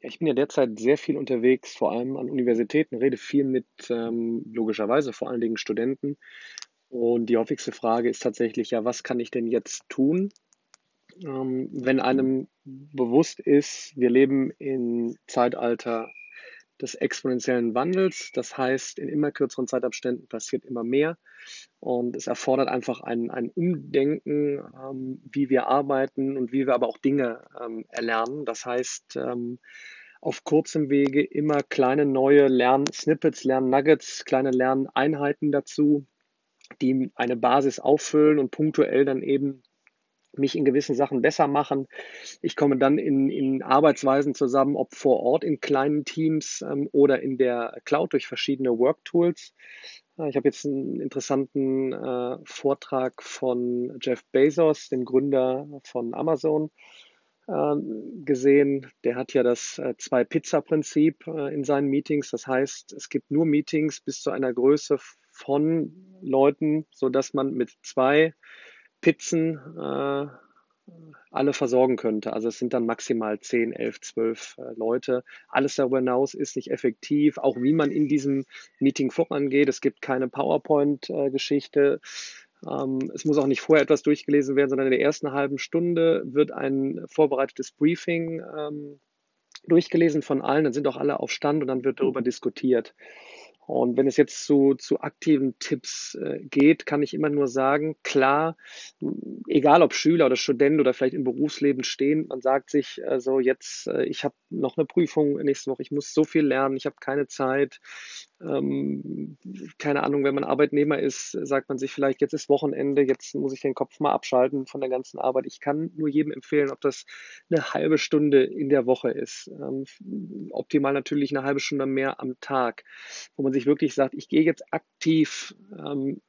ich bin ja derzeit sehr viel unterwegs, vor allem an Universitäten, rede viel mit ähm, logischerweise vor allen Dingen Studenten. Und die häufigste Frage ist tatsächlich ja, was kann ich denn jetzt tun, ähm, wenn einem bewusst ist, wir leben im Zeitalter des exponentiellen Wandels. Das heißt, in immer kürzeren Zeitabständen passiert immer mehr. Und es erfordert einfach ein, ein Umdenken, ähm, wie wir arbeiten und wie wir aber auch Dinge ähm, erlernen. Das heißt, ähm, auf kurzem Wege immer kleine neue Lern-Snippets, Lern-Nuggets, kleine Lerneinheiten dazu, die eine Basis auffüllen und punktuell dann eben mich in gewissen Sachen besser machen. Ich komme dann in, in Arbeitsweisen zusammen, ob vor Ort in kleinen Teams ähm, oder in der Cloud durch verschiedene Worktools. Äh, ich habe jetzt einen interessanten äh, Vortrag von Jeff Bezos, dem Gründer von Amazon, äh, gesehen. Der hat ja das äh, Zwei-Pizza-Prinzip äh, in seinen Meetings. Das heißt, es gibt nur Meetings bis zu einer Größe von Leuten, so dass man mit zwei Pizzen äh, alle versorgen könnte. Also es sind dann maximal 10, 11, 12 äh, Leute. Alles darüber hinaus ist nicht effektiv. Auch wie man in diesem Meeting vorangeht. Es gibt keine PowerPoint-Geschichte. Ähm, es muss auch nicht vorher etwas durchgelesen werden, sondern in der ersten halben Stunde wird ein vorbereitetes Briefing ähm, durchgelesen von allen. Dann sind auch alle auf Stand und dann wird darüber diskutiert. Und wenn es jetzt zu, zu aktiven Tipps äh, geht, kann ich immer nur sagen, klar, egal ob Schüler oder Student oder vielleicht im Berufsleben stehen, man sagt sich äh, so, jetzt, äh, ich habe noch eine Prüfung nächste Woche, ich muss so viel lernen, ich habe keine Zeit. Ähm, keine Ahnung, wenn man Arbeitnehmer ist, sagt man sich vielleicht, jetzt ist Wochenende, jetzt muss ich den Kopf mal abschalten von der ganzen Arbeit. Ich kann nur jedem empfehlen, ob das eine halbe Stunde in der Woche ist. Ähm, optimal natürlich eine halbe Stunde mehr am Tag, wo man sich wirklich sagt, ich gehe jetzt aktiv ähm,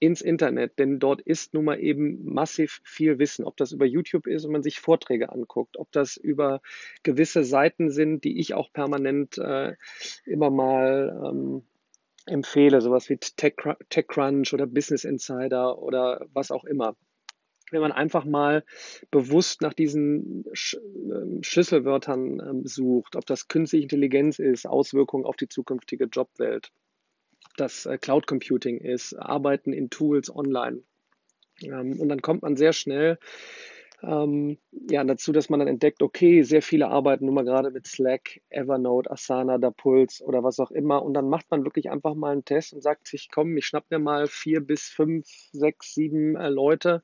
ins Internet, denn dort ist nun mal eben massiv viel Wissen, ob das über YouTube ist und man sich Vorträge anguckt, ob das über gewisse Seiten sind, die ich auch permanent äh, immer mal ähm, empfehle, sowas wie TechCrunch oder Business Insider oder was auch immer. Wenn man einfach mal bewusst nach diesen Sch äh, Schlüsselwörtern ähm, sucht, ob das künstliche Intelligenz ist, Auswirkungen auf die zukünftige Jobwelt, das äh, Cloud Computing ist, Arbeiten in Tools online. Ähm, und dann kommt man sehr schnell ähm, ja, dazu, dass man dann entdeckt, okay, sehr viele arbeiten nun mal gerade mit Slack, Evernote, Asana, Dapulse oder was auch immer. Und dann macht man wirklich einfach mal einen Test und sagt sich, komm, ich schnapp mir mal vier bis fünf, sechs, sieben äh, Leute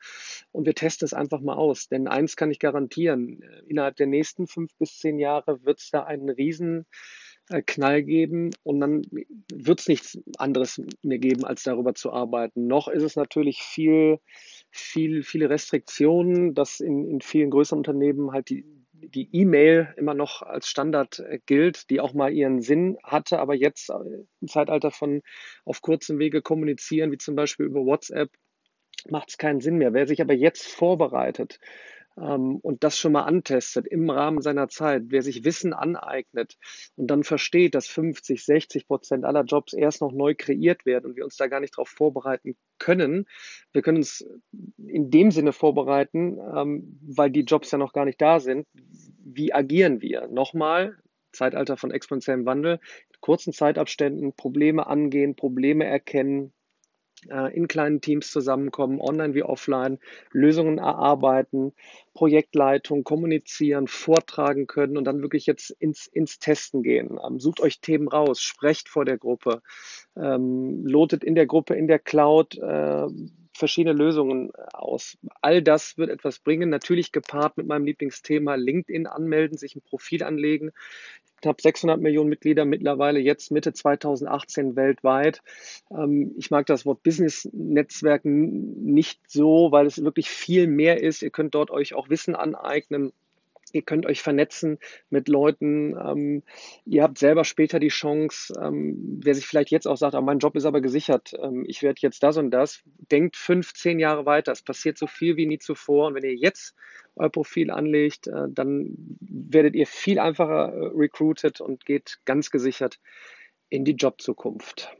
und wir testen es einfach mal aus. Denn eins kann ich garantieren, äh, innerhalb der nächsten fünf bis zehn Jahre wird es da einen riesen Knall geben und dann wird es nichts anderes mehr geben, als darüber zu arbeiten. Noch ist es natürlich viel, viel, viele Restriktionen, dass in, in vielen größeren Unternehmen halt die, die E-Mail immer noch als Standard äh, gilt, die auch mal ihren Sinn hatte, aber jetzt äh, im Zeitalter von auf kurzem Wege kommunizieren, wie zum Beispiel über WhatsApp, macht es keinen Sinn mehr. Wer sich aber jetzt vorbereitet, und das schon mal antestet im Rahmen seiner Zeit, wer sich Wissen aneignet und dann versteht, dass 50, 60 Prozent aller Jobs erst noch neu kreiert werden und wir uns da gar nicht darauf vorbereiten können. Wir können uns in dem Sinne vorbereiten, ähm, weil die Jobs ja noch gar nicht da sind. Wie agieren wir? Nochmal, Zeitalter von exponentiellem Wandel, kurzen Zeitabständen Probleme angehen, Probleme erkennen, in kleinen Teams zusammenkommen, online wie offline, Lösungen erarbeiten, Projektleitung, kommunizieren, vortragen können und dann wirklich jetzt ins, ins Testen gehen. Ähm, sucht euch Themen raus, sprecht vor der Gruppe, ähm, lotet in der Gruppe, in der Cloud äh, verschiedene Lösungen aus. All das wird etwas bringen, natürlich gepaart mit meinem Lieblingsthema LinkedIn anmelden, sich ein Profil anlegen knapp 600 Millionen Mitglieder mittlerweile, jetzt Mitte 2018 weltweit. Ähm, ich mag das Wort Business-Netzwerken nicht so, weil es wirklich viel mehr ist. Ihr könnt dort euch auch Wissen aneignen. Ihr könnt euch vernetzen mit Leuten. Ähm, ihr habt selber später die Chance, ähm, wer sich vielleicht jetzt auch sagt, ah, mein Job ist aber gesichert, ähm, ich werde jetzt das und das, denkt fünf, zehn Jahre weiter. Es passiert so viel wie nie zuvor. Und wenn ihr jetzt euer Profil anlegt, äh, dann werdet ihr viel einfacher äh, recruited und geht ganz gesichert in die Jobzukunft.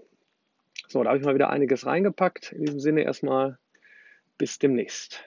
So, da habe ich mal wieder einiges reingepackt. In diesem Sinne erstmal bis demnächst.